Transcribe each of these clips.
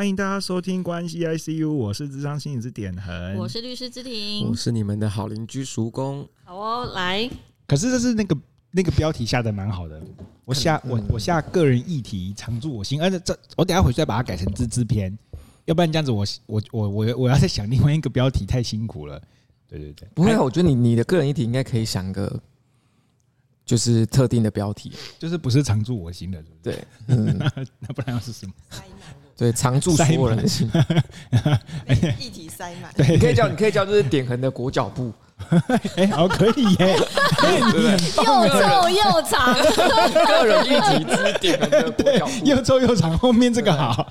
欢迎大家收听关系 ICU，我是智商心理师点恒，我是律师之庭，我是你们的好邻居叔公。好哦，来。可是这是那个那个标题下的蛮好的，我下我我下个人议题常驻我心，而且这我等下回去再把它改成自制篇，要不然这样子我我我我我要再想另外一个标题太辛苦了。对对对，不会啊，我觉得你你的个人议题应该可以想个。就是特定的标题，就是不是常驻我心的，是不是？对，嗯，那不然要是什么？对，常驻所有人心，一体塞满。对，你可以叫，你可以叫，就是点横的裹脚布。哎，好，可以耶，又臭又长，个人一体之点横的裹脚布，又臭又长，后面这个好，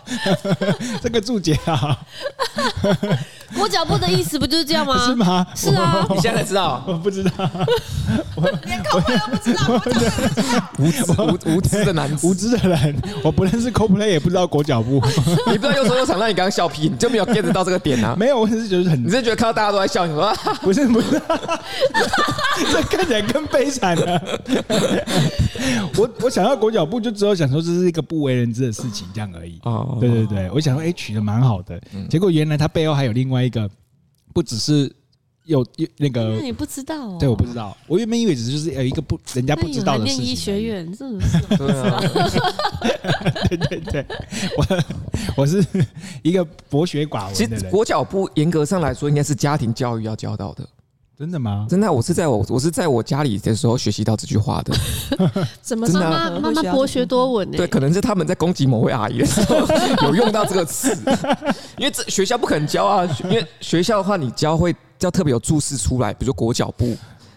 这个注解好。裹脚布的意思不就是这样吗？是吗？是啊，你现在才知道？我不知道，连口配都不知道，无知无无知的男子，无知的人，我不认识 Coldplay，也不知道裹脚布，你不知道又说又想，那你刚刚笑屁，你就没有 get 到这个点啊？没有，我只是觉得很，你是觉得看到大家都在笑，你说 不是不是，这看起来更悲惨了。我我想要裹脚布，就只有想说这是一个不为人知的事情，这样而已。哦，对对对，我想说，哎，取的蛮好的，结果原来他背后还有另外。一个不只是有那个，那你不知道？对，我不知道。我原本以为只是就是有一个不人家不知道的事情。念医学院，是不是？对 对对，我我是一个博学寡闻。其实裹脚布严格上来说，应该是家庭教育要教到的。真的吗？真的，我是在我我是在我家里的时候学习到这句话的。怎么？妈妈妈妈博学多闻呢？对，可能是他们在攻击某位阿姨的时候 有用到这个词，因为这学校不可能教啊。因为学校的话，你教会要特别有注释出来，比如说裹脚布，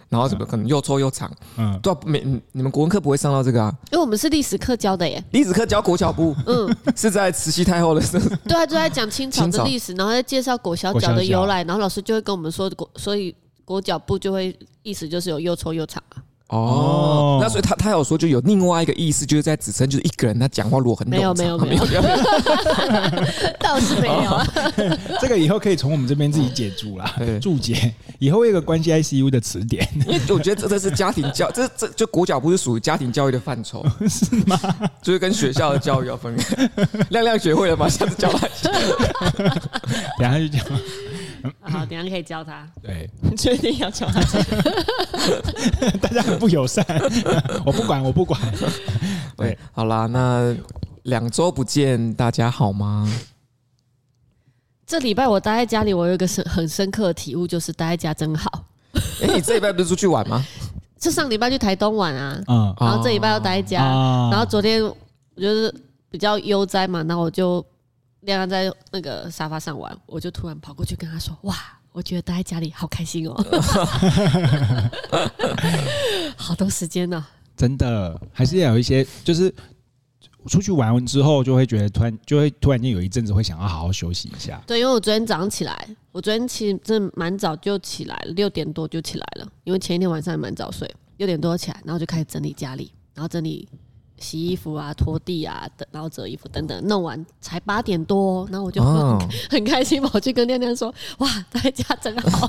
然后怎么可能又臭又长。嗯，对，没你们国文课不会上到这个啊？因为我们是历史课教的耶。历史课教裹脚布，嗯，是在慈禧太后的时候。对啊，就在讲清朝的历史，然后在介绍裹小脚的由来，然后老师就会跟我们说裹，所以。裹脚布就会意思就是有又臭又长啊。哦，那所以他他有说就有另外一个意思，就是在指称就是一个人他讲话如果很没有没有没有，倒是没有啊。这个以后可以从我们这边自己解注啦，注解。以后有一个关系 ICU 的词典，因为我觉得这这是家庭教，这这就裹脚布是属于家庭教育的范畴，是吗？就是跟学校的教育要分开。亮亮学会了吗？下次教他一下，等下就讲。好，等下可以教他。对，确定要教他。大家很不友善，我不管，我不管。对，好啦，那两周不见，大家好吗？这礼拜我待在家里，我有一个深很深刻的体悟，就是待在家真好。哎，你这礼拜不是出去玩吗？是上礼拜去台东玩啊，嗯，然后这礼拜又待在家，然后昨天我就是比较悠哉嘛，那我就。亮亮在那个沙发上玩，我就突然跑过去跟他说：“哇，我觉得待在家里好开心哦，好多时间呢。”真的，还是要有一些，就是出去玩完之后，就会觉得突然就会突然间有一阵子会想要好好休息一下。对，因为我昨天早上起来，我昨天其实真的蛮早就起来了，六点多就起来了，因为前一天晚上也蛮早睡，六点多起来，然后就开始整理家里，然后整理。洗衣服啊，拖地啊，等，然后折衣服等等，弄完才八点多，然后我就很，哦、很开心跑去跟亮亮说：“哇，在家真好，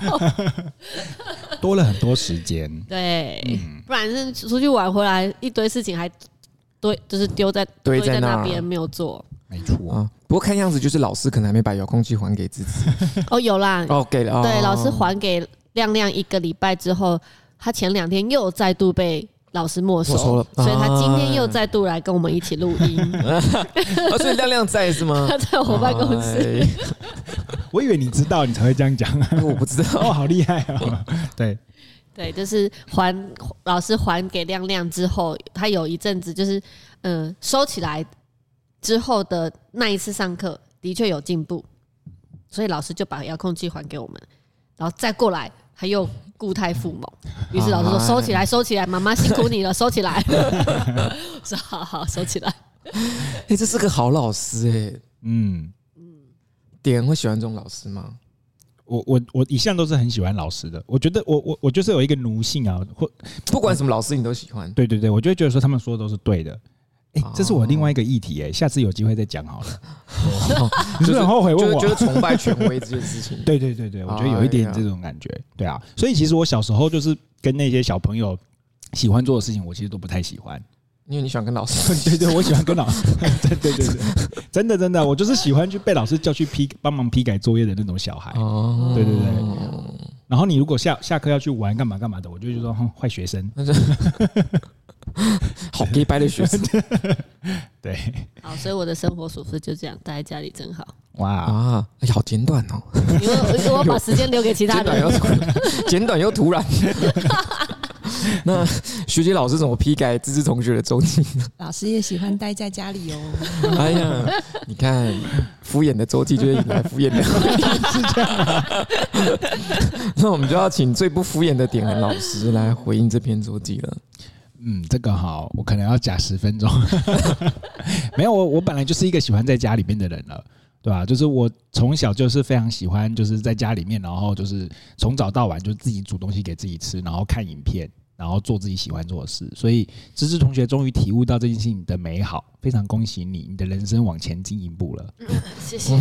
多了很多时间。”对，嗯、不然是出去玩回来一堆事情还堆，就是丢在堆在那边没有做。没错啊，不过看样子就是老师可能还没把遥控器还给自己。哦，有啦，哦给了，对，老师还给亮亮一个礼拜之后，他前两天又再度被。老师没收，了，所以他今天又再度来跟我们一起录音。所以亮亮在是吗？他 在我办公室。我以为你知道，你才会这样讲。我不知道，哦，好厉害哦。对，对，就是还老师还给亮亮之后，他有一阵子就是嗯收起来之后的那一次上课的确有进步，所以老师就把遥控器还给我们，然后再过来他又。固态复萌，于是老师说：“收起来，收起来，妈妈 辛苦你了，收起来。”我说：“好好，收起来。”哎，这是个好老师哎。嗯嗯，点会喜欢这种老师吗？我我我一向都是很喜欢老师的。我觉得我我我就是有一个奴性啊，或不管什么老师你都喜欢。对对对，我就会觉得说他们说的都是对的。哎，这是我另外一个议题哎，下次有机会再讲好了。你是不是很后悔问我？就是崇拜权威这件事情。对对对对，我觉得有一点这种感觉。对啊，所以其实我小时候就是跟那些小朋友喜欢做的事情，我其实都不太喜欢。因为你喜欢跟老师。对对，我喜欢跟老师。对对对对，真的真的，我就是喜欢去被老师叫去批帮忙批改作业的那种小孩。哦，对对对。然后你如果下下课要去玩干嘛干嘛的，我就就说哼，坏学生。好的学生。对。好，所以我的生活琐事就这样，待在家里真好。哇啊，好简短哦。因为我把时间留给其他人。简短又突然。那学姐老师怎么批改芝芝同学的周记呢？老师也喜欢待在家里哦。哎呀，你看敷衍的周记就会引来敷衍的回应，是这样吗？那我们就要请最不敷衍的典衡老师来回应这篇周记了。嗯，这个好，我可能要假十分钟。没有，我我本来就是一个喜欢在家里面的人了，对吧？就是我从小就是非常喜欢，就是在家里面，然后就是从早到晚就自己煮东西给自己吃，然后看影片。然后做自己喜欢做的事，所以芝芝同学终于体悟到这件事情的美好，非常恭喜你，你的人生往前进一步了。嗯、谢谢。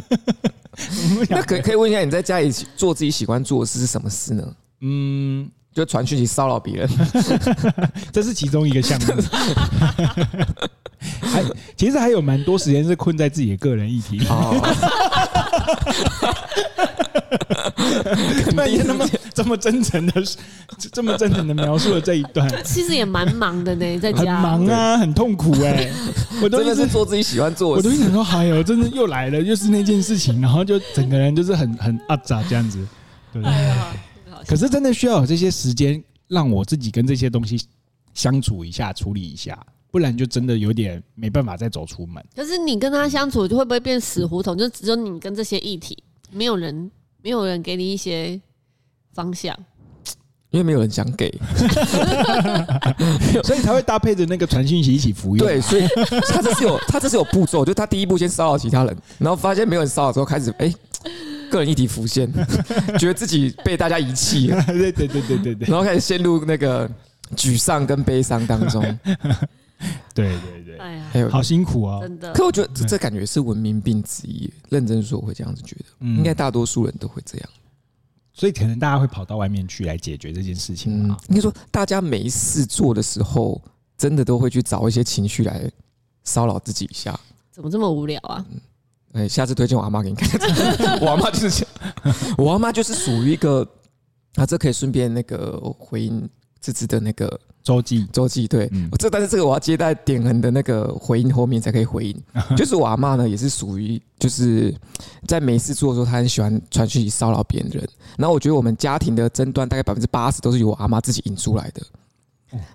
那可可以问一下，你在家里做自己喜欢做的事是什么事呢？嗯，就传讯息骚扰别人，这是其中一个项目。还其实还有蛮多时间是困在自己的个人议题。那也那么这么真诚的，这么真诚的描述了这一段，其实也蛮忙的呢，在家。很忙啊，很痛苦哎、欸。我都真的是做自己喜欢做的。事，我都想说，哎呦，真的又来了，又是那件事情，然后就整个人就是很很阿杂这样子，对。不对？可是真的需要有这些时间，让我自己跟这些东西相处一下，处理一下，不然就真的有点没办法再走出门。可是你跟他相处，就会不会变死胡同？就只有你跟这些议题，没有人。没有人给你一些方向，因为没有人想给，所以才会搭配着那个传讯息一起服用。对，所以他这是有 他这是有步骤，就他第一步先骚扰其他人，然后发现没有人骚扰之后，开始哎、欸，个人议题浮现，觉得自己被大家遗弃了，对对对对对对，然后开始陷入那个沮丧跟悲伤当中。对对对，哎呀，还有好辛苦啊！真的。可我觉得这这感觉是文明病之一。认真说，我会这样子觉得，应该大多数人都会这样。所以可能大家会跑到外面去来解决这件事情。嗯，应该说，大家没事做的时候，真的都会去找一些情绪来骚扰自己一下。怎么这么无聊啊？哎，下次推荐我阿妈给你看。我阿妈就是，我阿妈就是属于一个啊，这可以顺便那个回应芝芝的那个。周记，周记，对，这但是这个我要接待典恒的那个回应后面才可以回应。就是我阿嬷呢，也是属于就是在没事做的时候，她很喜欢传讯息骚扰别人。然后我觉得我们家庭的争端大概百分之八十都是由我阿妈自己引出来的。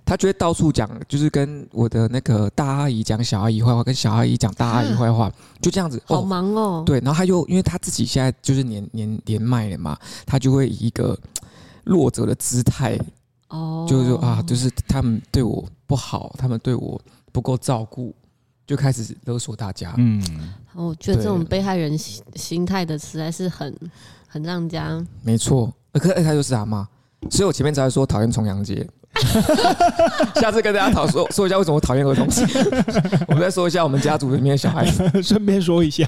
她觉得到处讲，就是跟我的那个大阿姨讲小阿姨坏话，跟小阿姨讲大阿姨坏话，就这样子。好忙哦。对，然后她又因为她自己现在就是年年年迈了嘛，她就会以一个弱者的姿态。哦，就是说啊，就是他们对我不好，他们对我不够照顾，就开始勒索大家。嗯，我觉得这种被害人心心态的实在是很很让人家。没错，可他就是阿妈，所以我前面才会说讨厌重阳节。下次跟大家讨说说一下为什么我讨厌儿童节。我们再说一下我们家族里面的小孩子，顺便说一下，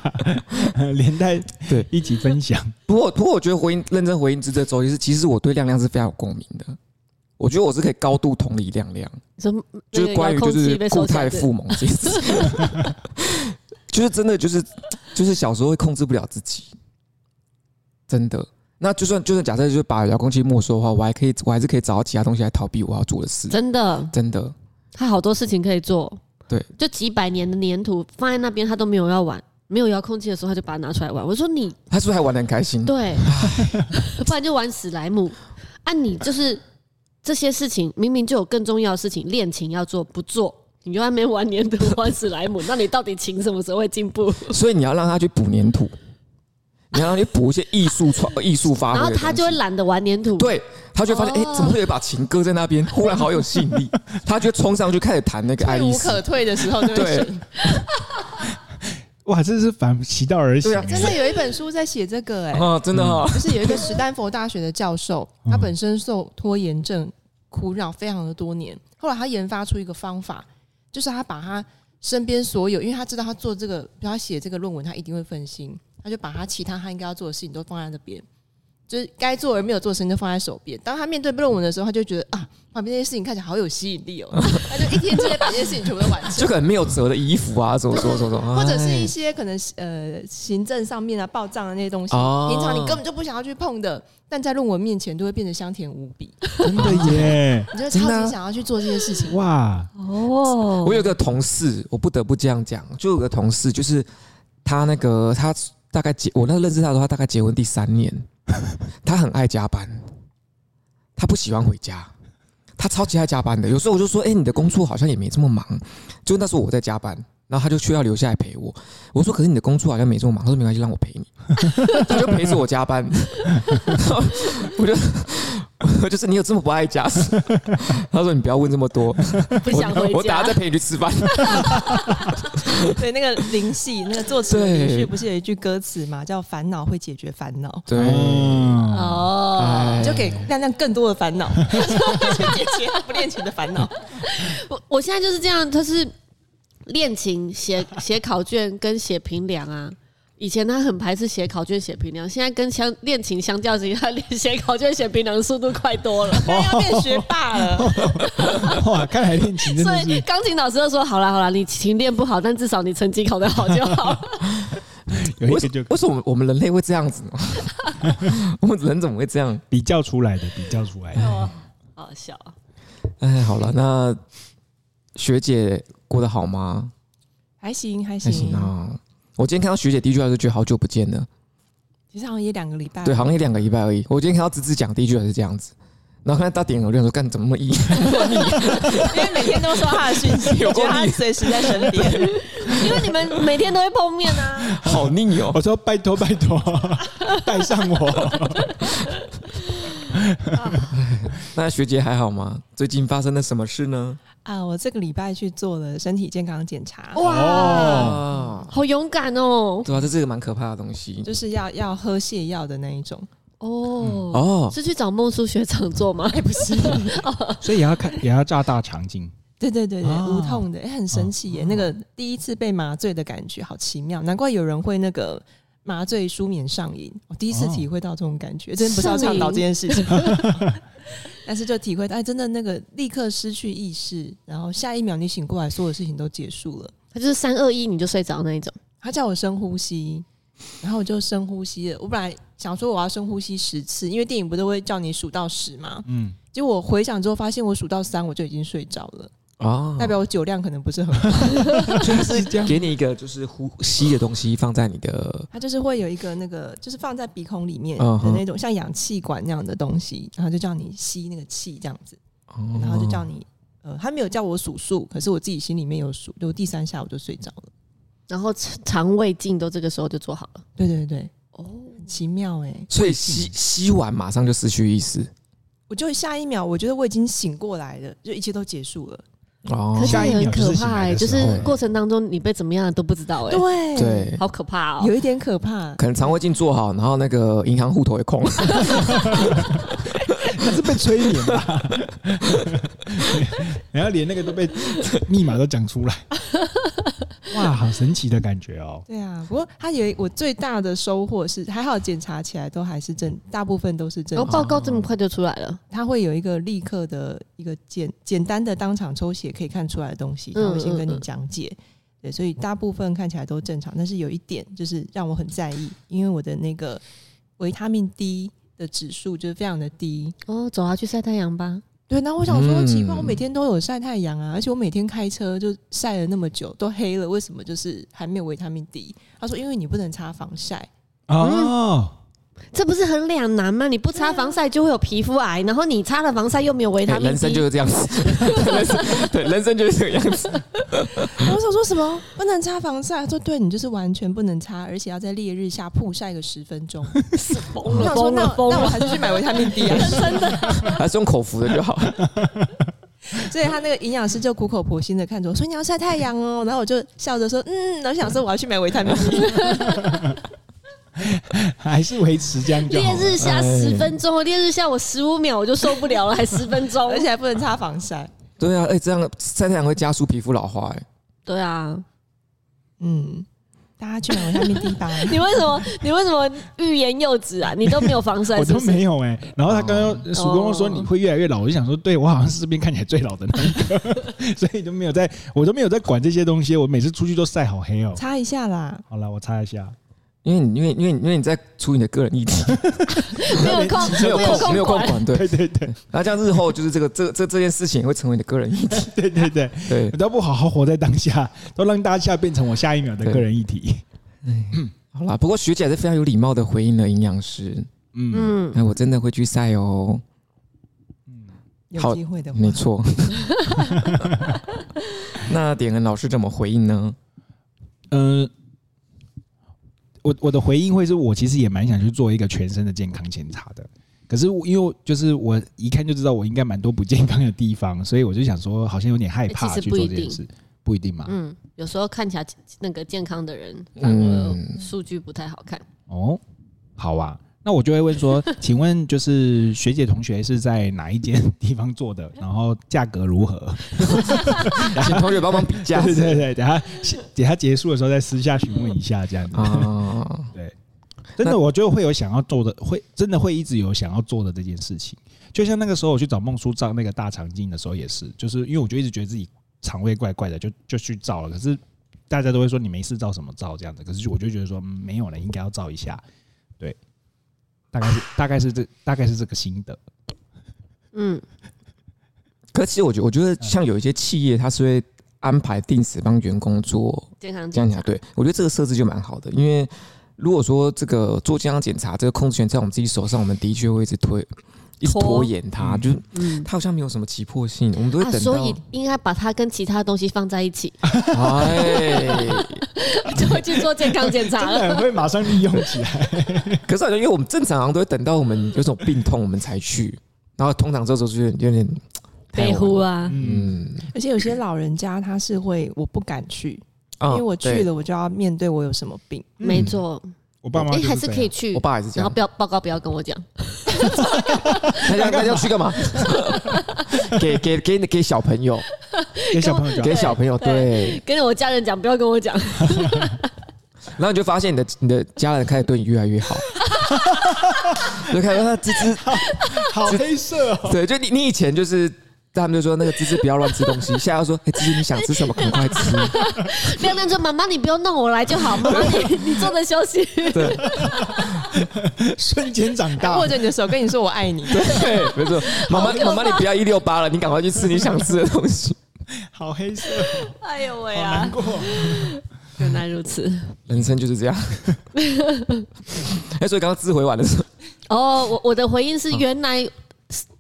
连带对一起分享。不过不过，我觉得回应认真回应这这周，其实其实我对亮亮是非常有共鸣的。我觉得我是可以高度同理亮亮，就是关于就是固态附萌这件事，就是真的就是就是小时候会控制不了自己，真的。那就算就算假设就是把遥控器没收的话，我还可以我还是可以找到其他东西来逃避我要做的事。真的真的，他好多事情可以做。对，就几百年的粘土放在那边，他都没有要玩，没有遥控器的时候，他就把它拿出来玩。我说你，他是不是还玩的很开心？对，不然就玩史莱姆。按、啊、你就是。这些事情明明就有更重要的事情，练琴要做不做？你就还没玩粘土玩史莱姆，那你到底琴什么时候会进步？所以你要让他去补粘土，你要让他去补一些艺术创艺术发挥，然后他就会懒得玩粘土。对，他就会发现，哎、欸，怎么会有一把琴搁在那边？忽然好有吸引力，他就冲上去开始弹那个爱丽丝。无可退的时候就，对。哇，这是反其道而行。真的有一本书在写这个哎、欸，真的哈、哦，就是有一个史丹佛大学的教授，他本身受拖延症苦扰非常的多年，后来他研发出一个方法，就是他把他身边所有，因为他知道他做这个，比如他写这个论文，他一定会分心，他就把他其他他应该要做的事情都放在那边，就是该做而没有做的事情就放在手边。当他面对论文的时候，他就觉得啊，旁边那些事情看起来好有吸引力哦，他就一天之内把这些事情全部都完成。就可能没有折的衣服啊，什么说怎么说，或者是一些可能呃行政上面啊报账的那些东西，哦、平常你根本就不想要去碰的，但在论文面前都会变得香甜无比。真的耶！你就超级想要去做这些事情哇哦！我有个同事，我不得不这样讲，就有个同事，就是他那个他大概结我那个认识他的时候，他大概结婚第三年。他很爱加班，他不喜欢回家，他超级爱加班的。有时候我就说：“哎、你的工作好像也没这么忙。”就那时候我在加班，然后他就需要留下来陪我。我说：“可是你的工作好像没这么忙。”他说：“没关系，让我陪你。” 他就陪着我加班。我 就我就。就是你有这么不爱家事？他说：“你不要问这么多，不想回家。”我等下再陪你去吃饭。对，那个林夕，那个作词林夕不是有一句歌词嘛，叫“烦恼会解决烦恼”。对，哦，就给亮亮更多的烦恼，去解决他不练琴的烦恼。我我现在就是这样，他是练琴、写写考卷跟写评量啊。以前他很排斥写考卷写评量，现在跟相练琴相较之下，他练写考卷写评量的速度快多了，他要变学霸了。哇，看来练琴真的是。所以钢琴老师都说：“好了好了，你琴练不好，但至少你成绩考得好就好。”为什么？为什么我们人类会这样子呢？我们人怎么会这样？比较出来的，比较出来的。好好笑啊！哎，好了，那学姐过得好吗？还行，还行，还行啊。我今天看到学姐第一句话就觉得好久不见了，其实好像也两个礼拜，对，好像也两个礼拜而已。我今天看到芝芝讲第一句话是这样子，然后看到点我就说干怎么那么硬，因为每天都收他的讯息，我觉得他随时在身边，因为你们每天都会碰面啊，好腻哦。我说拜托拜托，带上我。那学姐还好吗？最近发生了什么事呢？啊，我这个礼拜去做了身体健康检查，哇，哦、好勇敢哦！对啊，这是个蛮可怕的东西，就是要要喝泻药的那一种。哦哦，是去找孟叔学长做吗？欸、不是，所以也要看，也要炸大肠镜。对对对对，哦、无痛的，很神奇耶！哦、那个第一次被麻醉的感觉好奇妙，难怪有人会那个麻醉舒眠上瘾。我第一次体会到这种感觉，哦、真不是要倡导这件事情。但是就体会到，哎，真的那个立刻失去意识，然后下一秒你醒过来，所有事情都结束了。他就是三二一你就睡着那一种。他叫我深呼吸，然后我就深呼吸了。我本来想说我要深呼吸十次，因为电影不都会叫你数到十吗？嗯。结果我回想之后发现，我数到三我就已经睡着了。哦，代表我酒量可能不是很好，就是这样。给你一个就是呼吸的东西放在你的，它就是会有一个那个就是放在鼻孔里面的那种像氧气管那样的东西，然后就叫你吸那个气这样子，然后就叫你呃，他没有叫我数数，可是我自己心里面有数，就第三下我就睡着了，然后肠胃镜都这个时候就做好了，对对对，哦，很奇妙哎，所以吸吸完马上就失去意识，我就下一秒我觉得我已经醒过来了，就一切都结束了。哦，可是很可怕哎，就是过程当中你被怎么样都不知道哎，对。对，好可怕哦，有一点可怕。可能肠胃镜做好，然后那个银行户头也空。了，他是被催眠吧？然后连那个都被密码都讲出来。哇，好神奇的感觉哦！对啊，不过他有我最大的收获是，还好检查起来都还是正，大部分都是正常。然后报告这么快就出来了，他会有一个立刻的一个简简单的当场抽血可以看出来的东西，他会先跟你讲解。对，所以大部分看起来都正常，但是有一点就是让我很在意，因为我的那个维他命 D 的指数就是非常的低。哦，走啊，去晒太阳吧。对，那我想说，奇怪，我每天都有晒太阳啊，而且我每天开车就晒了那么久，都黑了，为什么就是还没有维他命 D？他说，因为你不能擦防晒。哦。这不是很两难吗？你不擦防晒就会有皮肤癌，然后你擦了防晒又没有维他命人生就是这样子。对，人生就是这个样子。我想说什么？不能擦防晒？他说对，你就是完全不能擦，而且要在烈日下曝晒个十分钟。疯了疯了疯了！那我还是去买维他命 D 啊，真的。还是用口服的就好。所以他那个营养师就苦口婆心的看着我说：“你要晒太阳哦。”然后我就笑着说：“嗯。”然后想说我要去买维他命 D。还是维持这样就好。烈日下十分钟，烈日下我十五秒我就受不了了，还十分钟，而且还不能擦防晒。对啊，哎，这样晒太阳会加速皮肤老化，哎。对啊，嗯，大家去买维他命 D 吧。你为什么你为什么欲言又止啊？你都没有防晒，我都没有哎、欸。然后他刚刚曙光说你会越来越老，我就想说，对我好像是这边看起来最老的那一个，所以都没有在，我都没有在管这些东西。我每次出去都晒好黑哦、喔。擦一下啦。好了，我擦一下。因为你因为因为因为你在处理你的个人议题，没有空 没有空没有空管，对对对对。然后 这样日后就是这个这这这件事情会成为你的个人议题，对对对对。都不好好活在当下，都让当下变成我下一秒的个人议题。嗯，好啦，不过学姐还是非常有礼貌的回应了营养师。嗯，那我真的会去晒哦。嗯，有机会的话，没错。那典恩老师怎么回应呢？嗯。我我的回应会是我其实也蛮想去做一个全身的健康检查的，可是因为就是我一看就知道我应该蛮多不健康的地方，所以我就想说好像有点害怕去做这件事，不一定嘛。嗯，有时候看起来那个健康的人，反而数据不太好看。哦，好啊。那我就会问说，请问就是学姐同学是在哪一间地方做的？然后价格如何？请同学帮忙比价。对对对，等下等下结束的时候再私下询问一下这样子。哦，对，真的，我觉得会有想要做的，会真的会一直有想要做的这件事情。就像那个时候我去找孟叔照那个大肠镜的时候也是，就是因为我就一直觉得自己肠胃怪怪的，就就去照了。可是大家都会说你没事照什么照这样子，可是我就觉得说没有了，应该要照一下。对。大概是大概是这大概是这个心得，嗯。可其实我觉得，我觉得像有一些企业，它是会安排定时帮员工做健康检查。对，我觉得这个设置就蛮好的，因为如果说这个做健康检查，这个控制权在我们自己手上，我们的确会一直推。一直拖延它，嗯、就是，嗯，它好像没有什么急迫性，我们都会等到，啊、所以应该把它跟其他东西放在一起，哎，就会去做健康检查。了，会马上利用起来。可是好像因为我们正常好像都会等到我们有种病痛，我们才去，然后通常这时候就有点背呼啊，嗯，而且有些老人家他是会，我不敢去，因为我去了，我就要面对我有什么病，嗯、没错。我爸妈哎，还是可以去。我爸还是这样。然后不要报告，不要跟我讲。大家大家要去干嘛？给给给给小朋友，给小朋友讲，给小朋友对。跟着我家人讲，不要跟我讲。然后你就发现你的你的家人开始对你越来越好。就看到他吱吱，好黑色哦。对，就你你以前就是。他们就说：“那个芝芝不要乱吃东西。”现在要说：“哎，芝芝你想吃什么，赶快吃。”亮亮说：“妈妈，你不用弄，我来就好。妈妈，你你坐着休息。”对，瞬间长大，握着你的手跟你说：“我爱你。”对，没错。妈妈，妈妈，你不要一六八了，你赶快去吃你想吃的东西。好黑色，哎呦喂啊！难过，原来如此，人生就是这样。哎，所以刚刚自回完的时候，哦，我我的回应是原来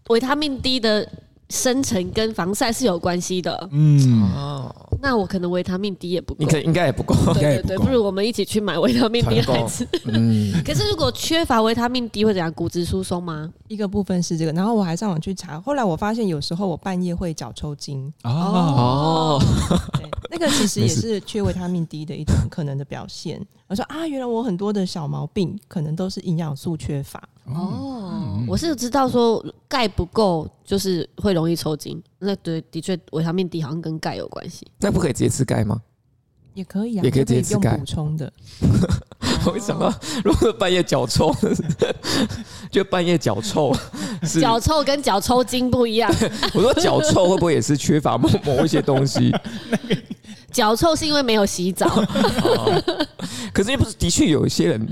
维他命 D 的。生成跟防晒是有关系的，嗯，哦，那我可能维他命 D 也不够，你可应该也不够，对对对，不如我们一起去买维他命 D 来吃。嗯，可是如果缺乏维他命 D 会怎样？骨质疏松吗？一个部分是这个，然后我还上网去查，后来我发现有时候我半夜会脚抽筋，哦，对，那个其实也是缺维他命 D 的一种可能的表现。我说啊，原来我很多的小毛病可能都是营养素缺乏。哦，我是知道说钙不够就是会容易抽筋，那对，的确维他命 D 好像跟钙有关系。那不可以直接吃钙吗？也可以啊，也可以直接吃钙补充的。我会想到，如果半夜脚臭，就半夜脚臭，脚臭跟脚抽筋不一样。我说脚臭会不会也是缺乏某某一些东西？脚臭是因为没有洗澡。可是又，不是的确有一些人。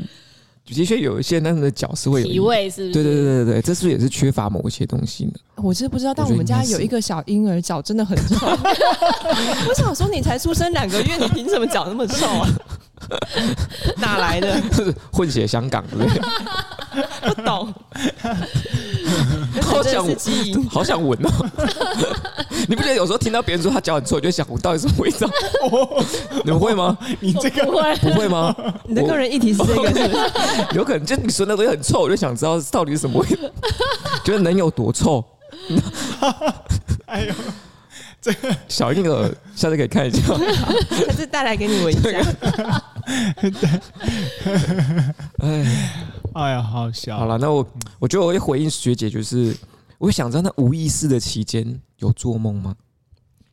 的确有一些那样的脚是会有体味，是不是？对对对对对，这是不是也是缺乏某一些东西呢？我是不知道，但我们家有一个小婴儿脚真的很臭。我想说，你才出生两个月，你凭什么脚那么臭啊？哪来的？混血香港对不对？不懂。好想闻，好想闻哦！你不觉得有时候听到别人说他脚很臭，就想闻到底什么味道？你们会吗？你这个不会不会吗？你的个人议题是这个，是有可能就你说那东西很臭，我就想知道到底是什么味道，觉得能有多臭？哎呦，这个小婴儿下次可以看一下，下次带来给你闻一下。哎。哎呀，好笑！好了，那我我觉得我会回应学姐，就是我会想知道，那无意识的期间有做梦吗？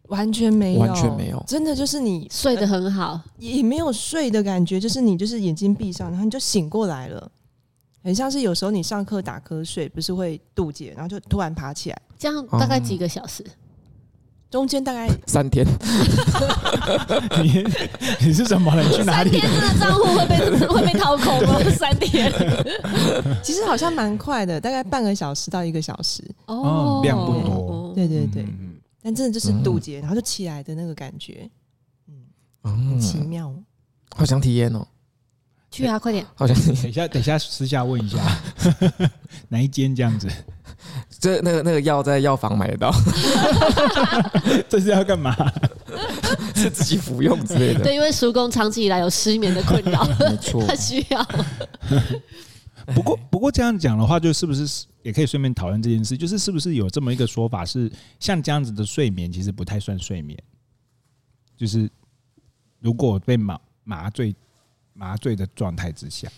完全没有，完全没有，真的就是你睡得很好，也没有睡的感觉，就是你就是眼睛闭上，然后你就醒过来了，很像是有时候你上课打瞌睡，不是会渡劫，然后就突然爬起来，这样大概几个小时？嗯、中间大概 三天。你你是什么人？你去哪里？三天的账户会被 会被掏空吗？三天，其实好像蛮快的，大概半个小时到一个小时。哦，量不多。对对对。嗯但真的就是渡劫，然后就起来的那个感觉，嗯，很奇妙，好想体验哦！去啊，快点！好想等一下，等一下私下问一下，哪一间这样子？这那个那个药在药房买得到？这是要干嘛？是自己服用之类的？对，因为叔公长期以来有失眠的困扰，没错，他需要。不过，不过这样讲的话，就是不是也可以顺便讨论这件事？就是是不是有这么一个说法，是像这样子的睡眠，其实不太算睡眠。就是如果被麻麻醉麻醉的状态之下，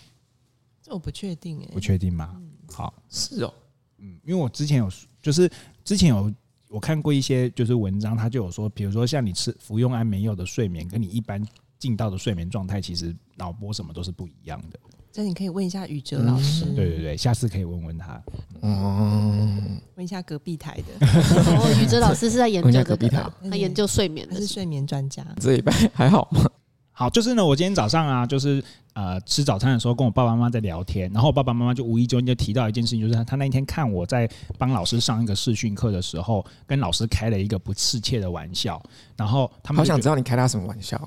这我不确定哎，不确定吗？好，是哦，嗯，因为我之前有，就是之前有我看过一些就是文章，他就有说，比如说像你吃服用安眠药的睡眠，跟你一般进到的睡眠状态，其实脑波什么都是不一样的。那你可以问一下宇哲老师，嗯，对对对，下次可以问问他，嗯，问一下隔壁台的。哦，宇哲老师是在研究隔壁台，他研究睡眠，他是睡眠专家。这一拜还好吗？好，就是呢，我今天早上啊，就是呃吃早餐的时候，跟我爸爸妈妈在聊天，然后我爸爸妈妈就无意中就提到一件事情，就是他那一天看我在帮老师上一个视讯课的时候，跟老师开了一个不适切的玩笑，然后他们好想知道你开他什么玩笑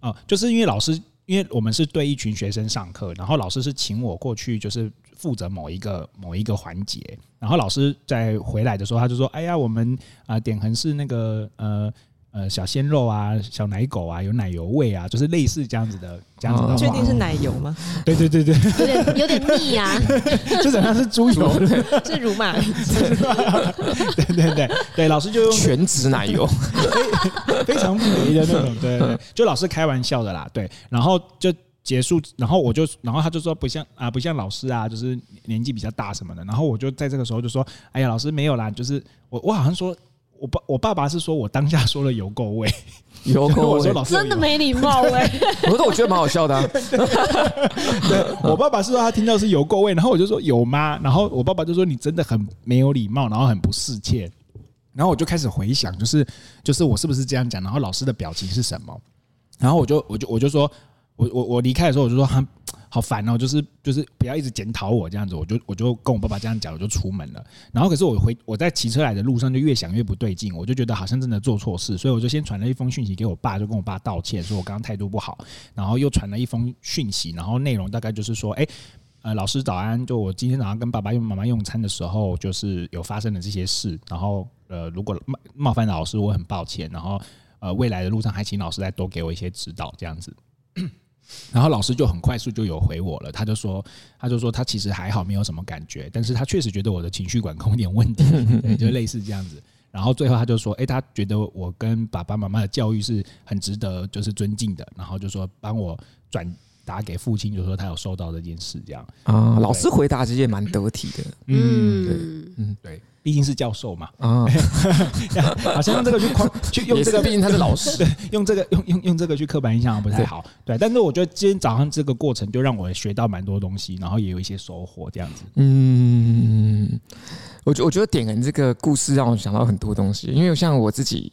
啊、呃，就是因为老师。因为我们是对一群学生上课，然后老师是请我过去，就是负责某一个某一个环节。然后老师在回来的时候，他就说：“哎呀，我们啊点横是那个呃。”呃，小鲜肉啊，小奶狗啊，有奶油味啊，就是类似这样子的，这样子的话。确定是奶油吗？对对对对，有点有点腻啊，就好像是猪油，是乳马？对对对对，老师就用全脂奶油，非常肥的那种，对对，就老师开玩笑的啦，对，然后就结束，然后我就，然后他就说不像啊，不像老师啊，就是年纪比较大什么的，然后我就在这个时候就说，哎呀，老师没有啦，就是我我好像说。我爸我爸爸是说我当下说了油垢味，油垢味，我说老师真的没礼貌哎，我说我觉得蛮好笑的、啊。对，我爸爸是说他听到是油垢味，然后我就说有吗？然后我爸爸就说你真的很没有礼貌，然后很不世切。然后我就开始回想，就是就是我是不是这样讲？然后老师的表情是什么？然后我就我就我就说我我我离开的时候我就说他。好烦哦，就是就是不要一直检讨我这样子，我就我就跟我爸爸这样讲，我就出门了。然后可是我回我在骑车来的路上就越想越不对劲，我就觉得好像真的做错事，所以我就先传了一封讯息给我爸，就跟我爸道歉，说我刚刚态度不好。然后又传了一封讯息，然后内容大概就是说，哎，呃，老师早安，就我今天早上跟爸爸用妈妈用餐的时候，就是有发生了这些事。然后呃，如果冒冒犯老师，我很抱歉。然后呃，未来的路上还请老师再多给我一些指导，这样子。然后老师就很快速就有回我了，他就说，他就说他其实还好，没有什么感觉，但是他确实觉得我的情绪管控有点问题，对，就类似这样子。然后最后他就说，哎，他觉得我跟爸爸妈妈的教育是很值得就是尊敬的，然后就说帮我转达给父亲，就说他有收到这件事，这样啊。老师回答其实也蛮得体的，嗯，对，嗯，对。毕竟是教授嘛，啊，好像用这个去框 去用这个，毕竟他是老师，对，用这个用用用这个去刻板印象不太好，对。但是我觉得今天早上这个过程就让我学到蛮多东西，然后也有一些收获，这样子。嗯，我觉我觉得点人这个故事让我想到很多东西，因为像我自己。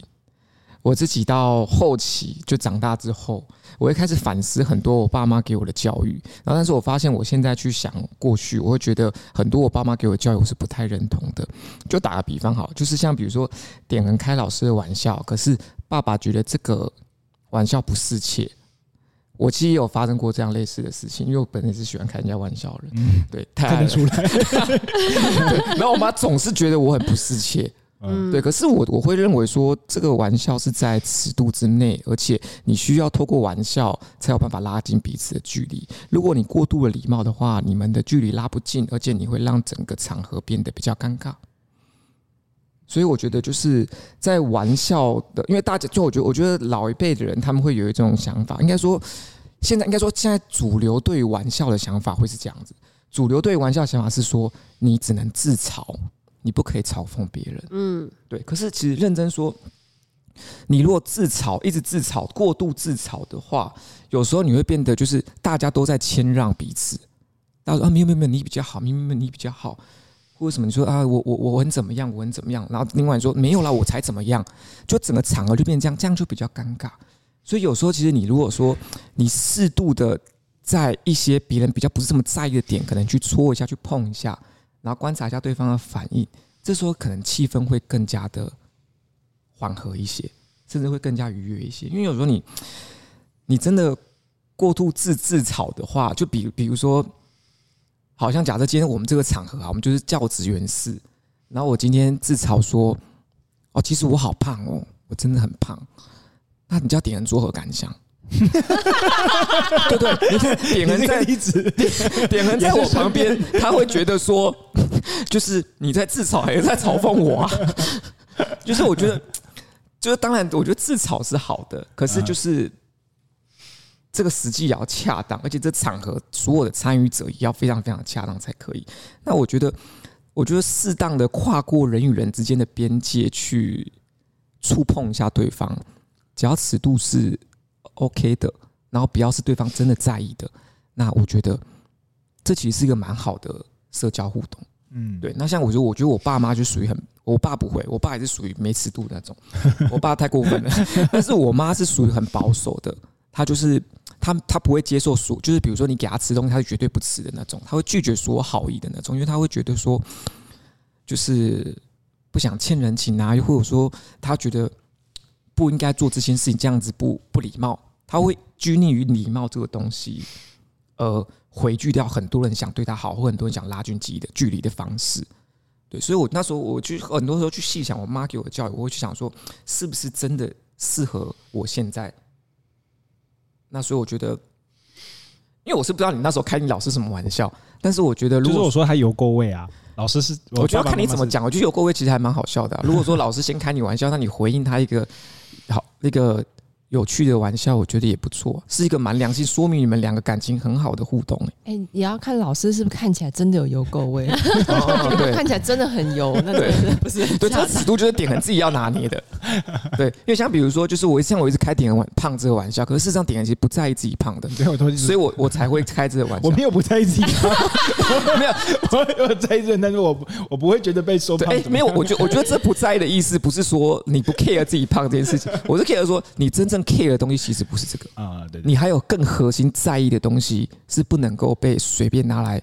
我自己到后期就长大之后，我会开始反思很多我爸妈给我的教育，然后但是我发现我现在去想过去，我会觉得很多我爸妈给我的教育我是不太认同的。就打个比方好，就是像比如说点人开老师的玩笑，可是爸爸觉得这个玩笑不适切。我其实也有发生过这样类似的事情，因为我本身是喜欢开人家玩笑的人，嗯，对，看得出来。然后我妈总是觉得我很不适切。嗯，对，可是我我会认为说，这个玩笑是在尺度之内，而且你需要透过玩笑才有办法拉近彼此的距离。如果你过度的礼貌的话，你们的距离拉不近，而且你会让整个场合变得比较尴尬。所以我觉得就是在玩笑的，因为大家就我觉得，我觉得老一辈的人他们会有一种想法，应该说现在应该说现在主流对于玩笑的想法会是这样子，主流对于玩笑想法是说你只能自嘲。你不可以嘲讽别人，嗯，对。可是其实认真说，你如果自嘲，一直自嘲，过度自嘲的话，有时候你会变得就是大家都在谦让彼此。大家说啊，没有没有没有，你比较好，没有没有你比较好，为什么？你说啊，我我我很怎么样，我很怎么样？然后另外说没有啦，我才怎么样？就整个场合就变这样，这样就比较尴尬。所以有时候其实你如果说你适度的在一些别人比较不是这么在意的点，可能去戳一下，去碰一下，然后观察一下对方的反应，这时候可能气氛会更加的。缓和一些，甚至会更加愉悦一些。因为有时候你，你真的过度自自嘲的话，就比比如说，好像假设今天我们这个场合啊，我们就是教职员室，然后我今天自嘲说，哦，其实我好胖哦，我真的很胖。那你叫点人作何感想？哈哈哈对对，你看点人在一直点点人在我旁边，他会觉得说，就是你在自嘲还是在嘲讽我啊？就是我觉得。就是当然，我觉得自嘲是好的，可是就是这个时机也要恰当，而且这场合所有的参与者也要非常非常恰当才可以。那我觉得，我觉得适当的跨过人与人之间的边界去触碰一下对方，只要尺度是 OK 的，然后不要是对方真的在意的，那我觉得这其实是一个蛮好的社交互动。嗯，对。那像我觉得，我觉得我爸妈就属于很。我爸不会，我爸也是属于没尺度的那种。我爸太过分了，但是我妈是属于很保守的。她就是她，她不会接受所，就是比如说你给她吃东西，她是绝对不吃的那种。她会拒绝所有好意的那种，因为她会觉得说，就是不想欠人情啊，又或者说她觉得不应该做这件事情，这样子不不礼貌。他会拘泥于礼貌这个东西，呃，回拒掉很多人想对他好，或很多人想拉近距离的距离的方式。对，所以我那时候我去很多时候去细想我妈给我的教育，我会去想说，是不是真的适合我现在？那所以我觉得，因为我是不知道你那时候开你老师什么玩笑，但是我觉得，如果我说他油够味啊，老师是，我觉得看你怎么讲。我觉得有够味其实还蛮好笑的啊。如果说老师先开你玩笑，那你回应他一个好那个。有趣的玩笑，我觉得也不错，是一个蛮良性，说明你们两个感情很好的互动。哎，也要看老师是不是看起来真的有油垢味，对，看起来真的很油，那 对，不是对，这个尺度就是点很自己要拿捏的。对，因为像比如说，就是我像我一直开点很胖这个玩笑，可是事实上点很其实不在意自己胖的，所以我我才会开这个玩笑。我没有不在意自己胖，没有，我有在意，但是我我不会觉得被说胖。哎，没有，我觉我觉得这不在意的意思不是说你不 care 自己胖这件事情，我是 care 说你真正。Care 的东西其实不是这个啊，对，你还有更核心在意的东西是不能够被随便拿来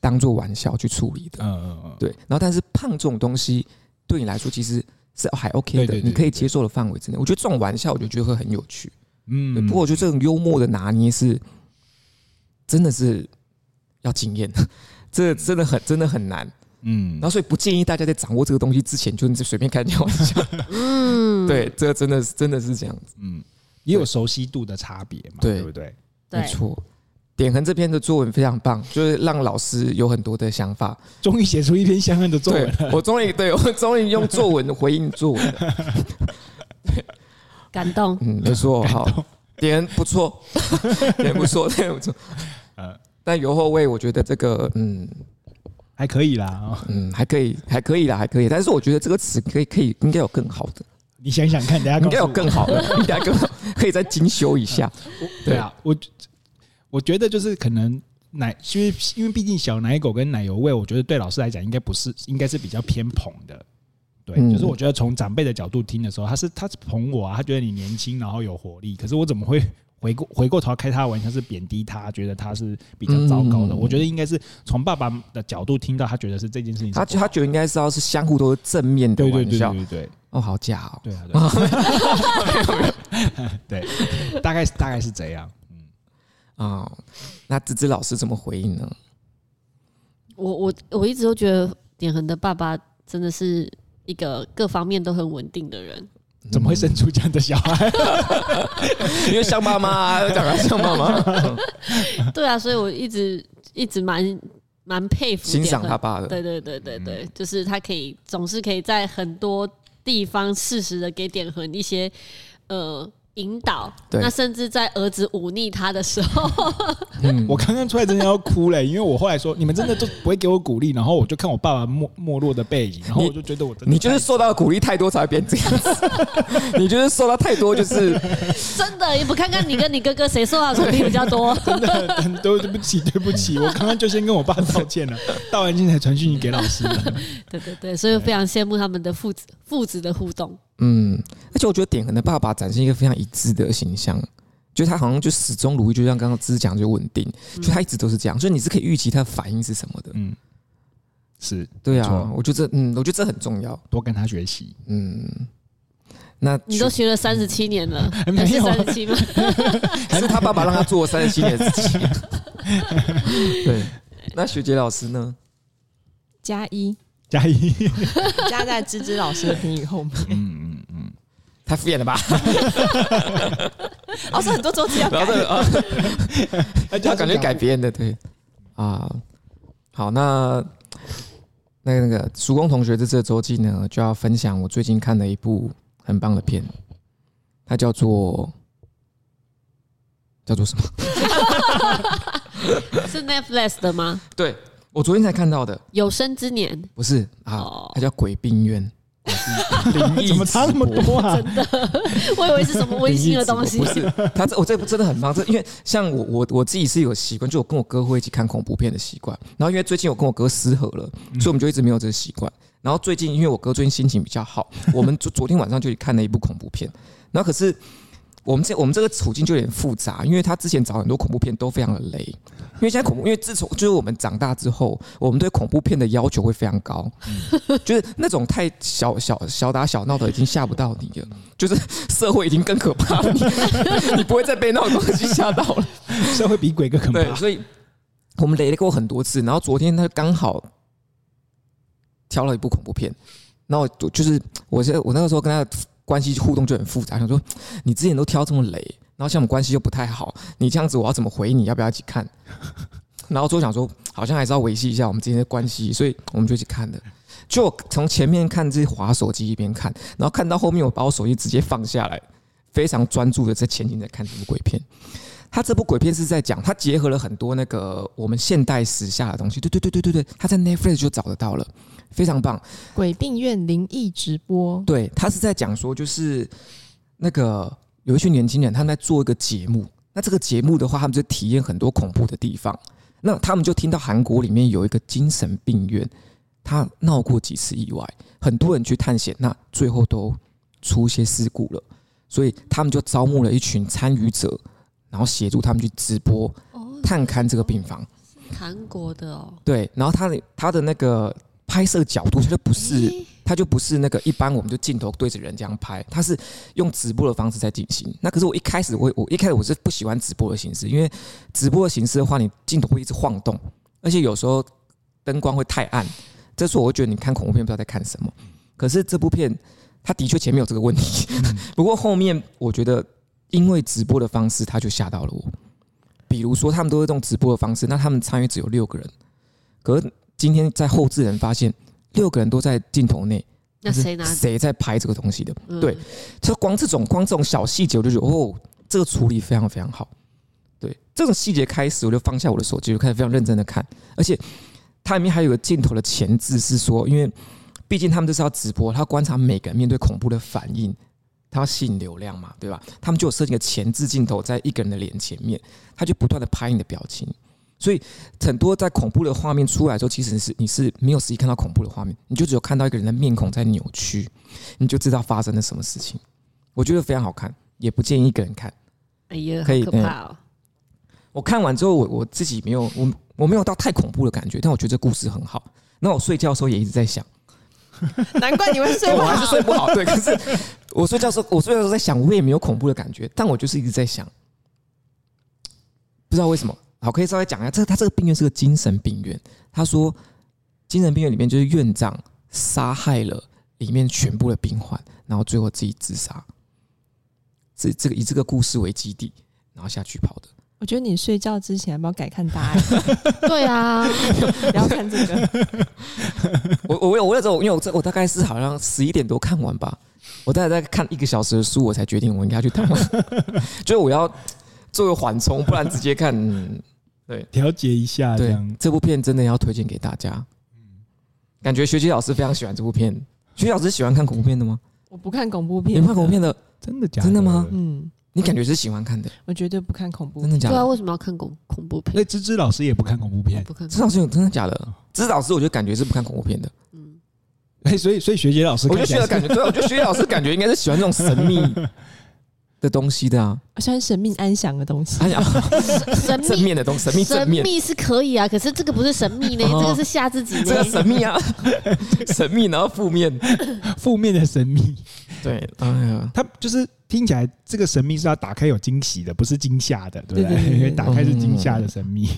当做玩笑去处理的，嗯嗯嗯，对。然后，但是胖这种东西对你来说其实是还 OK 的，你可以接受的范围之内。我觉得这种玩笑，我就觉得会很有趣，嗯。不过，我觉得这种幽默的拿捏是真的是要经验，这真的很真的很难。嗯，然后所以不建议大家在掌握这个东西之前就随便开点玩笑。嗯，对，这个真的是真的是这样子。嗯，也有熟悉度的差别嘛，对不对？没错。点恒这篇的作文非常棒，就是让老师有很多的想法。终于写出一篇相应的作文了。我终于对我终于用作文回应作文了。感动。嗯，没错。好，点不错，点不错，点不错。呃，但油后味，我觉得这个嗯。还可以啦，嗯，还可以，还可以啦，还可以。但是我觉得这个词可以，可以，应该有更好的。你想想看，等下应该有更好的，应该更好，可以再精修一下。对啊，我我觉得就是可能奶，因为因为毕竟小奶狗跟奶油味，我觉得对老师来讲应该不是，应该是比较偏捧的。对，就是我觉得从长辈的角度听的时候，他是他是捧我啊，他觉得你年轻，然后有活力。可是我怎么会？回过回过头开他的玩笑是贬低他，觉得他是比较糟糕的。我觉得应该是从爸爸的角度听到，他觉得是这件事情。他他觉得应该是要是相互都是正面的玩笑。对对对对哦，好假哦。对啊，对，大概大概是这样。嗯啊，那芝芝老师怎么回应呢？我我我一直都觉得点恒的爸爸真的是一个各方面都很稳定的人。怎么会生出这样的小孩？因为像妈妈，长得像妈妈。对啊，所以我一直一直蛮蛮佩服、欣赏他爸的。对对对对对，就是他可以总是可以在很多地方适时的给点和一些呃引导，那甚至在儿子忤逆他的时候，嗯、我刚刚出来真的要哭嘞，因为我后来说你们真的都不会给我鼓励，然后我就看我爸爸没没落的背影，然后我就觉得我真的你就是受到鼓励太多才会变这样子，你就是受到太多就是真的，你不看看你跟你哥哥谁受到鼓励比较多？真的很多对不起对不起，我刚刚就先跟我爸道歉了，道完歉才传讯息给老师。对对对，所以非常羡慕他们的父子父子的互动。嗯，而且我觉得点恒的爸爸展现一个非常一致的形象，就他好像就始终如一，就像刚刚芝讲，就稳定，就他一直都是这样，所以你是可以预期他的反应是什么的。嗯，是对啊，我觉得嗯，我觉得这很重要，多跟他学习。嗯，那你都学了三十七年了，没有三十七吗？还是他爸爸让他做三十七年的事情？对，那学姐老师呢？加一。加一，加在芝芝老师的评语后面。嗯太敷衍了吧？哦，是很多周期要改啊，他感觉改别人的，对啊。好，那那个那个曙光同学这次的周记呢，就要分享我最近看的一部很棒的片，它叫做叫做什么？是 Netflix 的吗？对。我昨天才看到的《有生之年》不是啊，它叫《鬼病院》，怎么差那么多啊？真的，我以为是什么温馨的东西。不是，他这我这部真的很棒。这因为像我我我自己是有习惯，就我跟我哥会一起看恐怖片的习惯。然后因为最近我跟我哥失和了，所以我们就一直没有这个习惯。然后最近因为我哥最近心情比较好，我们昨昨天晚上就去看了一部恐怖片。然后可是。我们这我们这个处境就有点复杂，因为他之前找很多恐怖片都非常的雷，因为现在恐怖，因为自从就是我们长大之后，我们对恐怖片的要求会非常高，就是那种太小小小打小闹的已经吓不到你了，就是社会已经更可怕了，你 你不会再被那种东西吓到了，社会比鬼更可怕。对，所以我们雷了过很多次，然后昨天他刚好挑了一部恐怖片，然后就是我是我那个时候跟他。关系互动就很复杂，想说 你之前都挑这么雷，然后像我们关系又不太好，你这样子我要怎么回你？要不要一起看？然后就想说，好像还是要维系一下我们之间的关系，所以我们就一起看的。就从前面看自己滑手机一边看，然后看到后面我把我手机直接放下来，非常专注的在前进在看这部鬼片。他这部鬼片是在讲，他结合了很多那个我们现代时下的东西。对对对对对对，他在 Netflix 就找得到了。非常棒，鬼病院灵异直播。对，他是在讲说，就是那个有一群年轻人，他们在做一个节目。那这个节目的话，他们就体验很多恐怖的地方。那他们就听到韩国里面有一个精神病院，他闹过几次意外，很多人去探险，那最后都出一些事故了。所以他们就招募了一群参与者，然后协助他们去直播探勘这个病房。韩国的哦，对，然后他的他的那个。拍摄角度，它就不是，它就不是那个一般，我们就镜头对着人这样拍，它是用直播的方式在进行。那可是我一开始，我我一开始我是不喜欢直播的形式，因为直播的形式的话，你镜头会一直晃动，而且有时候灯光会太暗。这时候我会觉得你看恐怖片不知道在看什么。可是这部片，它的确前面有这个问题，不过后面我觉得因为直播的方式，他就吓到了我。比如说他们都是这种直播的方式，那他们参与只有六个人，可是。今天在后置人发现六个人都在镜头内，那谁拿谁在拍这个东西的？对，就光这种光这种小细节，我就觉得哦，这个处理非常非常好。对，这种细节开始，我就放下我的手机，就开始非常认真的看。而且它里面还有个镜头的前置，是说，因为毕竟他们都是要直播，他观察每个人面对恐怖的反应，他要吸引流量嘛，对吧？他们就有设计个前置镜头在一个人的脸前面，他就不断的拍你的表情。所以很多在恐怖的画面出来之后，其实是你是没有实际看到恐怖的画面，你就只有看到一个人的面孔在扭曲，你就知道发生了什么事情。我觉得非常好看，也不建议一个人看。哎呀，可以，可怕哦！我看完之后，我我自己没有我我没有到太恐怖的感觉，但我觉得这故事很好。那我睡觉的时候也一直在想，难怪你会睡不好，我还是睡不好。对，可是我睡觉的时候，我睡觉的时候在想，我也没有恐怖的感觉，但我就是一直在想，不知道为什么。好，可以稍微讲一下，这他这个病院是个精神病院。他说，精神病院里面就是院长杀害了里面全部的病患，然后最后自己自杀。这这个以这个故事为基地，然后下去跑的。我觉得你睡觉之前要不要改看答案？对啊，不要看这个。我我我我那时候，因为我这我大概是好像十一点多看完吧，我大概在看一个小时的书，我才决定我应该要去躺。就是我要做个缓冲，不然直接看，对，调节一下这样。这部片真的要推荐给大家。感觉学姐老师非常喜欢这部片。学姐老师喜欢看恐怖片的吗？我不看恐怖片。你不看恐怖片的？真的假的？真的吗？嗯。你感觉是喜欢看的？我绝对不看恐怖片，真的假的？对啊，为什么要看恐恐怖片？那芝芝老师也不看恐怖片，不看。芝老师有真的假的？芝老师，我觉得感觉是不看恐怖片的。嗯，哎，所以所以学姐老师，我觉得学姐感觉，对，我觉得学姐老师感觉应该是喜欢这种神秘的东西的啊，我喜欢神秘安详的东西。哎呀，神秘正面的东西，神秘正面，神秘是可以啊，可是这个不是神秘呢，这个是吓自己。这个神秘啊，神秘，然后负面，负面的神秘。对，哎呀，他就是。听起来这个神秘是要打开有惊喜的，不是惊吓的，对不对？因为打开是惊吓的神秘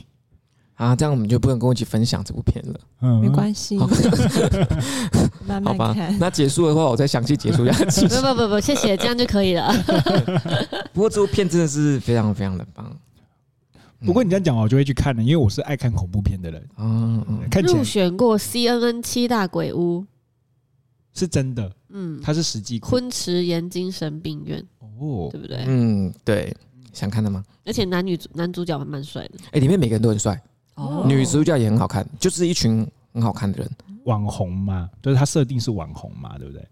啊，这样我们就不能跟我一起分享这部片了。嗯，没关系，慢慢看。那结束的话，我再详细结束一下。不不不不，谢谢，这样就可以了。不过这部片真的是非常非常的棒。不过你这样讲，我就会去看了，因为我是爱看恐怖片的人。嗯嗯，入选过 CNN 七大鬼屋。是真的，嗯，它是实际。昆池岩精神病院，哦，对不对？嗯，对，想看的吗？而且男女男主角还蛮帅的，哎，里面每个人都很帅，哦，女主角也很好看，就是一群很好看的人，网红嘛，就是他设定是网红嘛，对不对？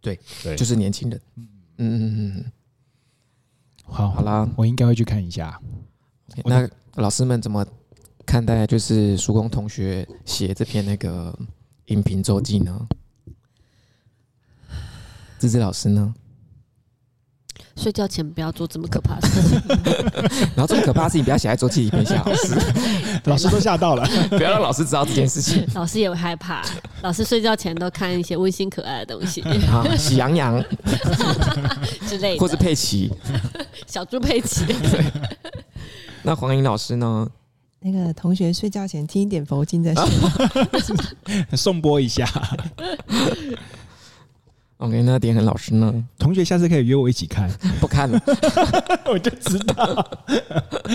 对对，就是年轻人，嗯嗯嗯嗯，好，好啦，我应该会去看一下。那老师们怎么看待就是叔公同学写这篇那个影评周记呢？芝芝老师呢？睡觉前不要做这么可怕的事情，然后这么可怕的事情不要写在周记里面，吓老师。老师都吓到了，不要让老师知道这件事情。老师也会害怕。老师睡觉前都看一些温馨可爱的东西啊，喜羊羊之类的，或是佩奇，小猪佩奇。那黄莺老师呢？那个同学睡觉前听一点佛经再睡，送播一下。OK，那点很老师呢？同学下次可以约我一起看，不看了，我就知道。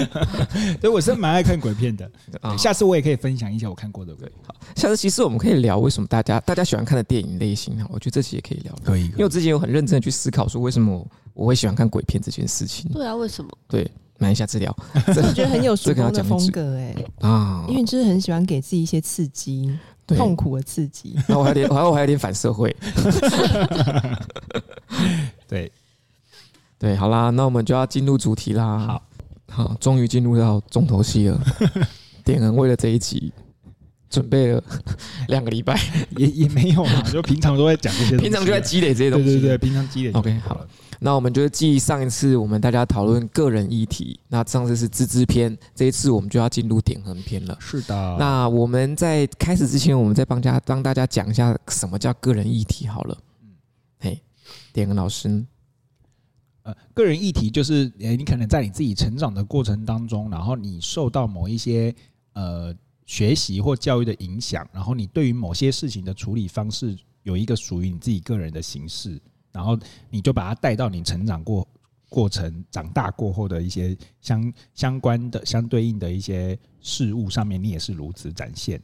所以我是蛮爱看鬼片的，下次我也可以分享一下我看过的鬼。好，下次其实我们可以聊为什么大家大家喜欢看的电影类型啊？我觉得这期也可以聊，可以。因为我之前有很认真的去思考说为什么我会喜欢看鬼片这件事情。对啊，为什么？对，买一下资料。我觉得很有叔公的风格哎啊，因为你就是很喜欢给自己一些刺激。痛苦的刺激，然后我还有点，然后我还有点反社会。对对，好啦，那我们就要进入主题啦。好，好，终于进入到重头戏了。点人为了这一集准备了 两个礼拜，也也没有嘛，就平常都在讲这些，平常就在积累这些东西。对对对，平常积累。OK，好了。那我们就继上一次我们大家讨论个人议题，那上次是芝芝篇，这一次我们就要进入点横篇了。是的。那我们在开始之前，我们再帮家帮大家讲一下什么叫个人议题好了。嗯，嘿，点横老师，呃，个人议题就是，诶，你可能在你自己成长的过程当中，然后你受到某一些呃学习或教育的影响，然后你对于某些事情的处理方式有一个属于你自己个人的形式。然后你就把它带到你成长过过程、长大过后的一些相相关的、相对应的一些事物上面，你也是如此展现。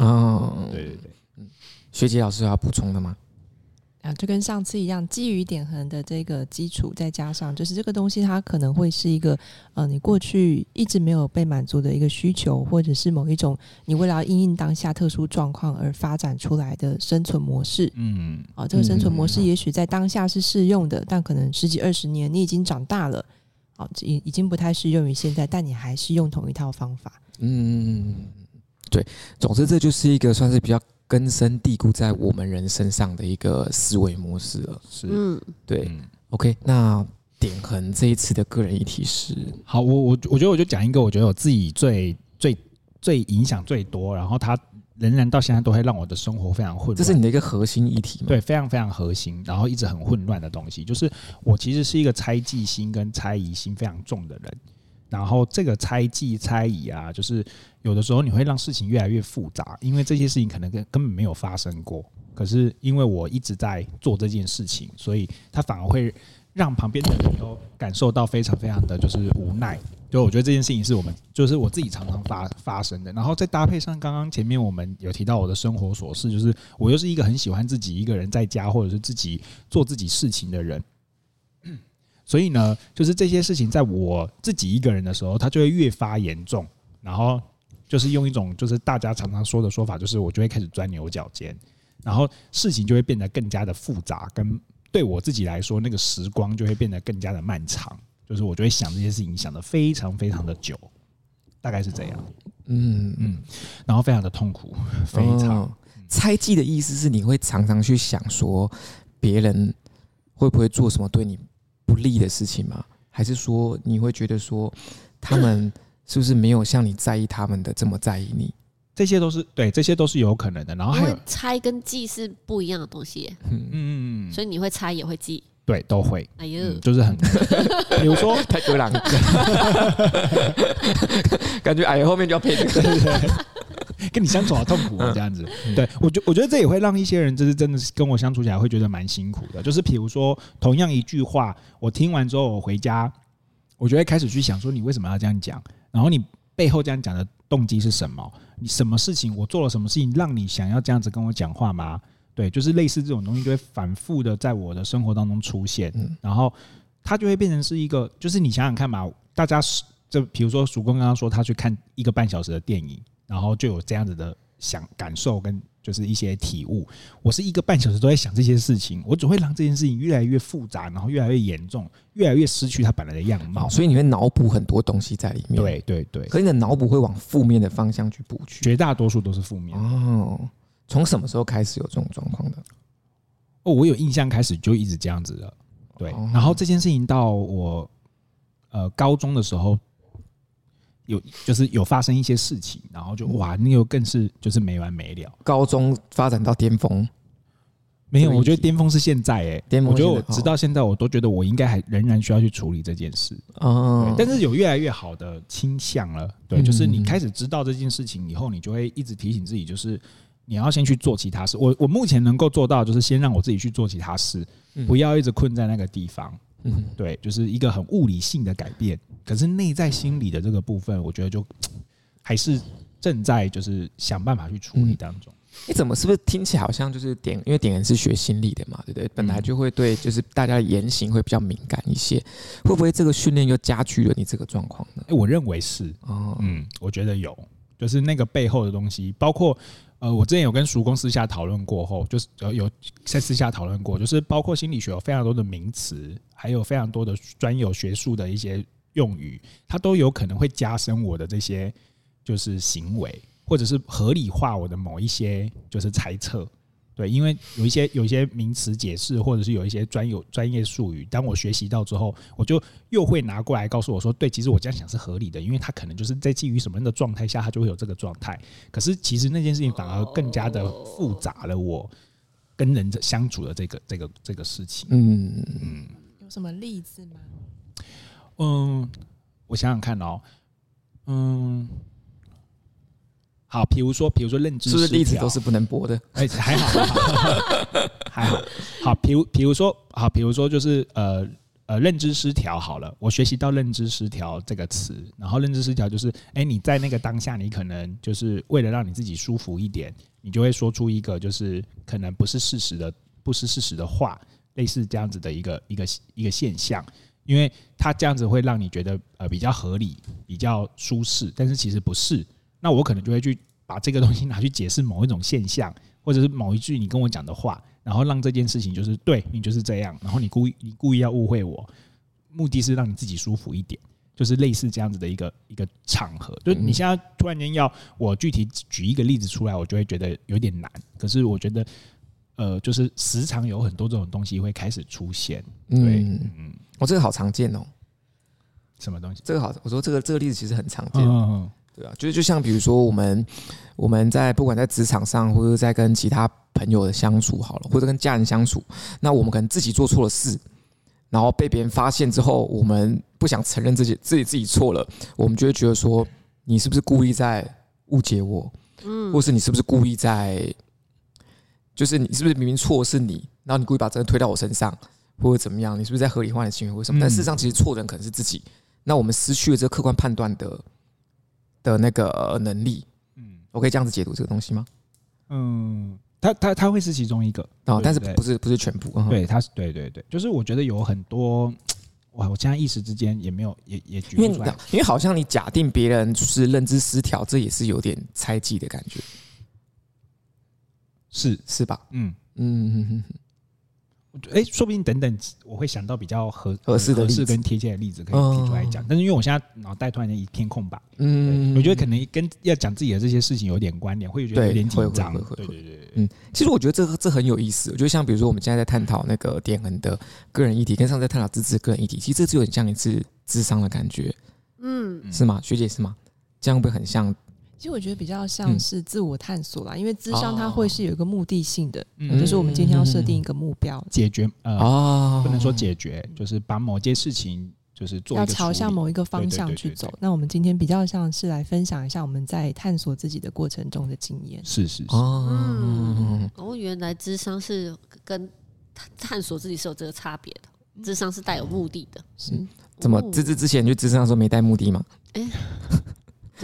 哦，对对对，嗯，学姐老师有要补充的吗？啊，就跟上次一样，基于点恒的这个基础，再加上就是这个东西，它可能会是一个呃，你过去一直没有被满足的一个需求，或者是某一种你为了要因应当下特殊状况而发展出来的生存模式。嗯，啊，这个生存模式也许在当下是适用的，但可能十几二十年你已经长大了，啊，已已经不太适用于现在，但你还是用同一套方法。嗯，对，总之这就是一个算是比较。根深蒂固在我们人身上的一个思维模式了，是，嗯，对，OK，那点恒这一次的个人议题是，好，我我我觉得我就讲一个，我觉得我自己最最最影响最多，然后它仍然到现在都会让我的生活非常混乱，这是你的一个核心议题吗？对，非常非常核心，然后一直很混乱的东西，就是我其实是一个猜忌心跟猜疑心非常重的人。然后这个猜忌猜疑啊，就是有的时候你会让事情越来越复杂，因为这些事情可能根根本没有发生过。可是因为我一直在做这件事情，所以他反而会让旁边的人都感受到非常非常的就是无奈。就我觉得这件事情是我们，就是我自己常常发发生的。然后再搭配上刚刚前面我们有提到我的生活琐事，就是我又是一个很喜欢自己一个人在家或者是自己做自己事情的人。所以呢，就是这些事情在我自己一个人的时候，它就会越发严重。然后就是用一种就是大家常常说的说法，就是我就会开始钻牛角尖，然后事情就会变得更加的复杂，跟对我自己来说，那个时光就会变得更加的漫长。就是我就会想这些事情，想得非常非常的久，大概是这样。嗯嗯，然后非常的痛苦，非常。哦、猜忌的意思是你会常常去想说别人会不会做什么对你不利的事情吗？还是说你会觉得说他们是不是没有像你在意他们的这么在意你？这些都是对，这些都是有可能的。然后还有猜跟记是不一样的东西。嗯嗯嗯，所以你会猜也会记。对，都会。哎呦，嗯、就是很，比如说 太多了，感觉哎后面就要配这个，跟你相处好痛苦啊，这样子。对我觉，我觉得这也会让一些人，就是真的是跟我相处起来会觉得蛮辛苦的。就是比如说，同样一句话，我听完之后，我回家，我就会开始去想说，你为什么要这样讲？然后你背后这样讲的动机是什么？你什么事情？我做了什么事情让你想要这样子跟我讲话吗？对，就是类似这种东西，就会反复的在我的生活当中出现，然后它就会变成是一个，就是你想想看嘛，大家是就比如说曙光刚刚说他去看一个半小时的电影，然后就有这样子的想感受跟就是一些体悟。我是一个半小时都在想这些事情，我只会让这件事情越来越复杂，然后越来越严重，越来越失去它本来的样貌。所以你会脑补很多东西在里面。对对对，可是你的脑补会往负面的方向去补去，绝大多数都是负面哦。从什么时候开始有这种状况的？哦，我有印象，开始就一直这样子的。对，然后这件事情到我呃高中的时候，有就是有发生一些事情，然后就哇，那又更是就是没完没了。高中发展到巅峰？没有，我觉得巅峰是现在哎，巅峰。我觉得我直到现在，我都觉得我应该还仍然需要去处理这件事。哦，但是有越来越好的倾向了。对，就是你开始知道这件事情以后，你就会一直提醒自己，就是。你要先去做其他事。我我目前能够做到，就是先让我自己去做其他事，不要一直困在那个地方。嗯，对，就是一个很物理性的改变。可是内在心理的这个部分，我觉得就还是正在就是想办法去处理当中。你怎么是不是听起来好像就是点？因为点人是学心理的嘛，对不对？本来就会对就是大家的言行会比较敏感一些，会不会这个训练又加剧了你这个状况呢？哎，我认为是。哦，嗯，我觉得有，就是那个背后的东西，包括。呃，我之前有跟熟公私下讨论过后，就是呃有在私下讨论过，就是包括心理学有非常多的名词，还有非常多的专有学术的一些用语，它都有可能会加深我的这些就是行为，或者是合理化我的某一些就是猜测。对，因为有一些有一些名词解释，或者是有一些专有专业术语，当我学习到之后，我就又会拿过来告诉我说，对，其实我这样想是合理的，因为他可能就是在基于什么样的状态下，他就会有这个状态。可是其实那件事情反而更加的复杂了，我跟人相处的这个这个这个事情。嗯嗯，有什么例子吗？嗯，我想想看哦，嗯。好，比如说，比如说认知，是不是例子都是不能播的？哎，还好，还好。好，比如，比如说，好，比如说，就是呃呃，认知失调。好了，我学习到认知失调这个词，然后认知失调就是，哎，你在那个当下，你可能就是为了让你自己舒服一点，你就会说出一个就是可能不是事实的、不是事实的话，类似这样子的一个一个一个现象，因为它这样子会让你觉得呃比较合理、比较舒适，但是其实不是。那我可能就会去把这个东西 拿去解释某一种现象，或者是某一句你跟我讲的话，然后让这件事情就是对你就是这样，然后你故意你故意要误会我，目的是让你自己舒服一点，就是类似这样子的一个一个场合。就你现在突然间要我具体举一个例子出来，我就会觉得有点难。可是我觉得，呃，就是时常有很多这种东西会开始出现。对，嗯，我这个好常见哦。什么东西？这个好，我说这个这个例子其实很常见。嗯。对啊，就是就像比如说我们我们在不管在职场上，或者在跟其他朋友的相处好了，或者跟家人相处，那我们可能自己做错了事，然后被别人发现之后，我们不想承认自己自己自己错了，我们就会觉得说，你是不是故意在误解我？嗯，或是你是不是故意在，就是你是不是明明错是你，然后你故意把责任推到我身上，或者怎么样？你是不是在合理化你的行为？为什么？但事实上，其实错的人可能是自己。那我们失去了这个客观判断的的那个能力。嗯，我可以这样子解读这个东西吗？嗯，它它它会是其中一个哦，但是不是不是全部？对，它是对对对，就是我觉得有很多。哇！我现在一时之间也没有，也也举不出来，因为好像你假定别人是认知失调，这也是有点猜忌的感觉，是是吧？嗯嗯嗯嗯。哎，说不定等等我会想到比较合合适的、合适跟贴切的例子可以提出来讲，但是因为我现在脑袋突然间一片空白，嗯，我觉得可能跟要讲自己的这些事情有点关联，会觉得有点紧张。对对对，嗯，其实我觉得这这很有意思。我觉得像比如说我们现在在探讨那个点恒的个人议题，跟上次在探讨自治个人议题，其实这就有点像一次智商的感觉，嗯，是吗？学姐是吗？这样会不会很像？其实我觉得比较像是自我探索啦，因为智商它会是有一个目的性的，就是我们今天要设定一个目标，解决呃，不能说解决，就是把某件事情就是做要朝向某一个方向去走。那我们今天比较像是来分享一下我们在探索自己的过程中的经验。是是是，嗯，哦，原来智商是跟探索自己是有这个差别的，智商是带有目的的。是怎么？芝芝之前去智商的时候没带目的吗？哎。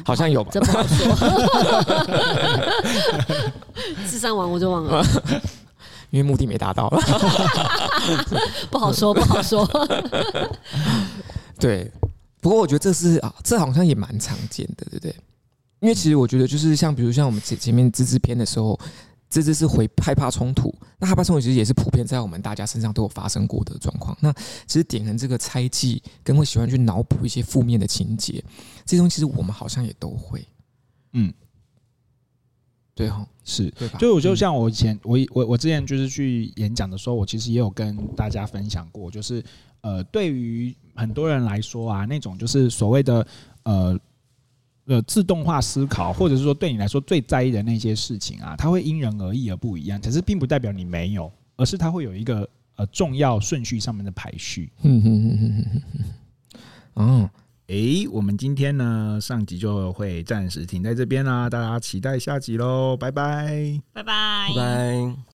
好像有吧，这不好说。智商完我就忘了，因为目的没达到了，不好说，不好说。对，不过我觉得这是啊，这好像也蛮常见的，对不对？因为其实我觉得，就是像比如像我们前前面自制篇的时候。这只是回害怕冲突，那害怕冲突其实也是普遍在我们大家身上都有发生过的状况。那其实点恒这个猜忌，跟会喜欢去脑补一些负面的情节，这些东西其实我们好像也都会。嗯，对哈，是，对吧？就我就像我以前，我我我之前就是去演讲的时候，我其实也有跟大家分享过，就是呃，对于很多人来说啊，那种就是所谓的呃。呃，自动化思考，或者是说对你来说最在意的那些事情啊，它会因人而异而不一样。可是并不代表你没有，而是它会有一个呃重要顺序上面的排序。嗯嗯嗯嗯嗯嗯。哦，诶，我们今天呢上集就会暂时停在这边啦，大家期待下集喽，拜拜，拜拜，拜拜。